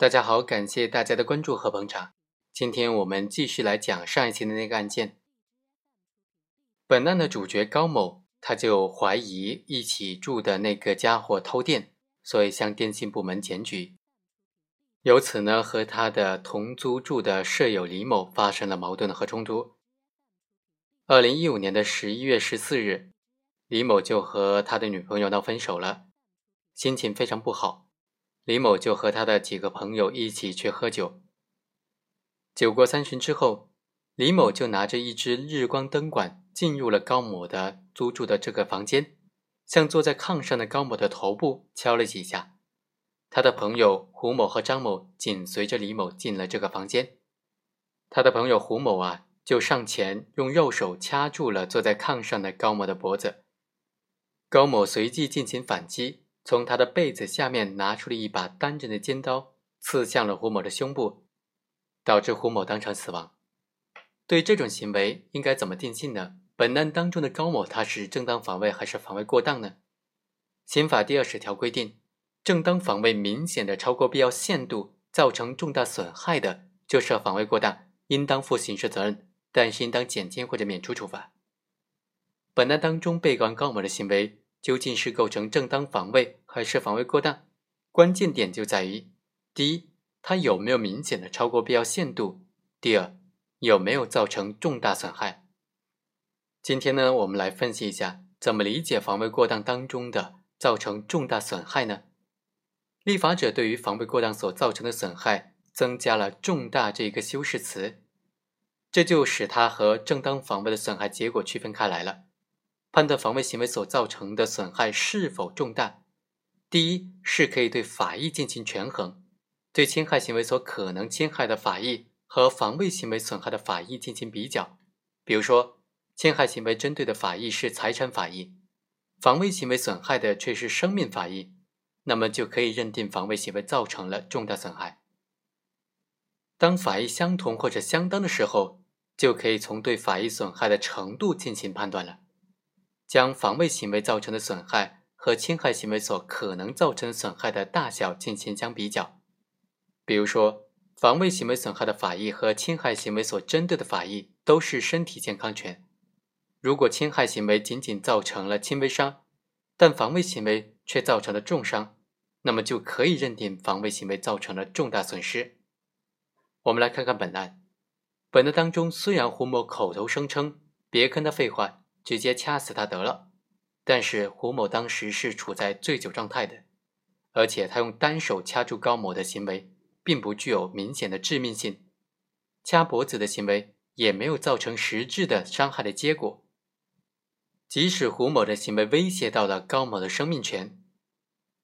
大家好，感谢大家的关注和捧场。今天我们继续来讲上一期的那个案件。本案的主角高某，他就怀疑一起住的那个家伙偷电，所以向电信部门检举。由此呢，和他的同租住的舍友李某发生了矛盾和冲突。二零一五年的十一月十四日，李某就和他的女朋友闹分手了，心情非常不好。李某就和他的几个朋友一起去喝酒。酒过三巡之后，李某就拿着一支日光灯管进入了高某的租住的这个房间，向坐在炕上的高某的头部敲了几下。他的朋友胡某和张某紧随着李某进了这个房间。他的朋友胡某啊，就上前用右手掐住了坐在炕上的高某的脖子。高某随即进行反击。从他的被子下面拿出了一把单刃的尖刀，刺向了胡某的胸部，导致胡某当场死亡。对这种行为应该怎么定性呢？本案当中的高某他是正当防卫还是防卫过当呢？刑法第二十条规定，正当防卫明显的超过必要限度，造成重大损害的，就是防卫过当，应当负刑事责任，但是应当减轻或者免除处罚。本案当中被告人高某的行为。究竟是构成正当防卫还是防卫过当？关键点就在于：第一，它有没有明显的超过必要限度；第二，有没有造成重大损害。今天呢，我们来分析一下怎么理解防卫过当当中的造成重大损害呢？立法者对于防卫过当所造成的损害增加了“重大”这一个修饰词，这就使它和正当防卫的损害结果区分开来了。判断防卫行为所造成的损害是否重大，第一是可以对法益进行权衡，对侵害行为所可能侵害的法益和防卫行为损害的法益进行比较。比如说，侵害行为针对的法益是财产法益，防卫行为损害的却是生命法益，那么就可以认定防卫行为造成了重大损害。当法益相同或者相当的时候，就可以从对法益损害的程度进行判断了。将防卫行为造成的损害和侵害行为所可能造成损害的大小进行相比较。比如说，防卫行为损害的法益和侵害行为所针对的法益都是身体健康权。如果侵害行为仅仅造成了轻微伤，但防卫行为却造成了重伤，那么就可以认定防卫行为造成了重大损失。我们来看看本案。本案当中，虽然胡某口头声称“别跟他废话”。直接掐死他得了，但是胡某当时是处在醉酒状态的，而且他用单手掐住高某的行为，并不具有明显的致命性，掐脖子的行为也没有造成实质的伤害的结果。即使胡某的行为威胁到了高某的生命权，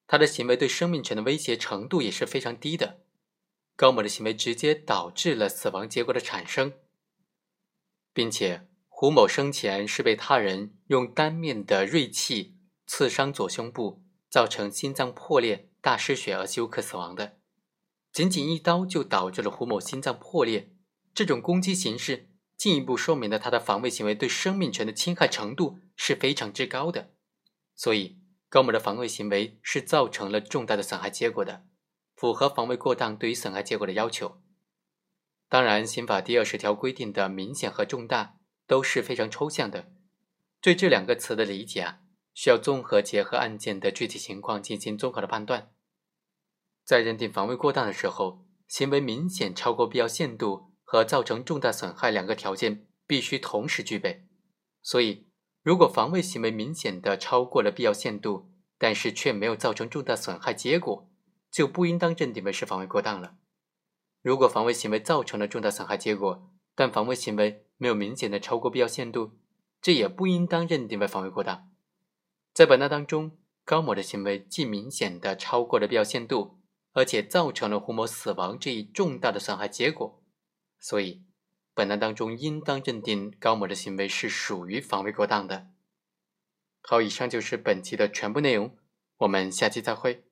他的行为对生命权的威胁程度也是非常低的，高某的行为直接导致了死亡结果的产生，并且。胡某生前是被他人用单面的锐器刺伤左胸部，造成心脏破裂、大失血而休克死亡的。仅仅一刀就导致了胡某心脏破裂，这种攻击形式进一步说明了他的防卫行为对生命权的侵害程度是非常之高的。所以，高某的防卫行为是造成了重大的损害结果的，符合防卫过当对于损害结果的要求。当然，刑法第二十条规定的明显和重大。都是非常抽象的，对这两个词的理解啊，需要综合结合案件的具体情况进行综合的判断。在认定防卫过当的时候，行为明显超过必要限度和造成重大损害两个条件必须同时具备。所以，如果防卫行为明显的超过了必要限度，但是却没有造成重大损害结果，就不应当认定为是防卫过当了。如果防卫行为造成了重大损害结果，但防卫行为没有明显的超过必要限度，这也不应当认定为防卫过当。在本案当中，高某的行为既明显的超过了必要限度，而且造成了胡某死亡这一重大的损害结果，所以本案当中应当认定高某的行为是属于防卫过当的。好，以上就是本期的全部内容，我们下期再会。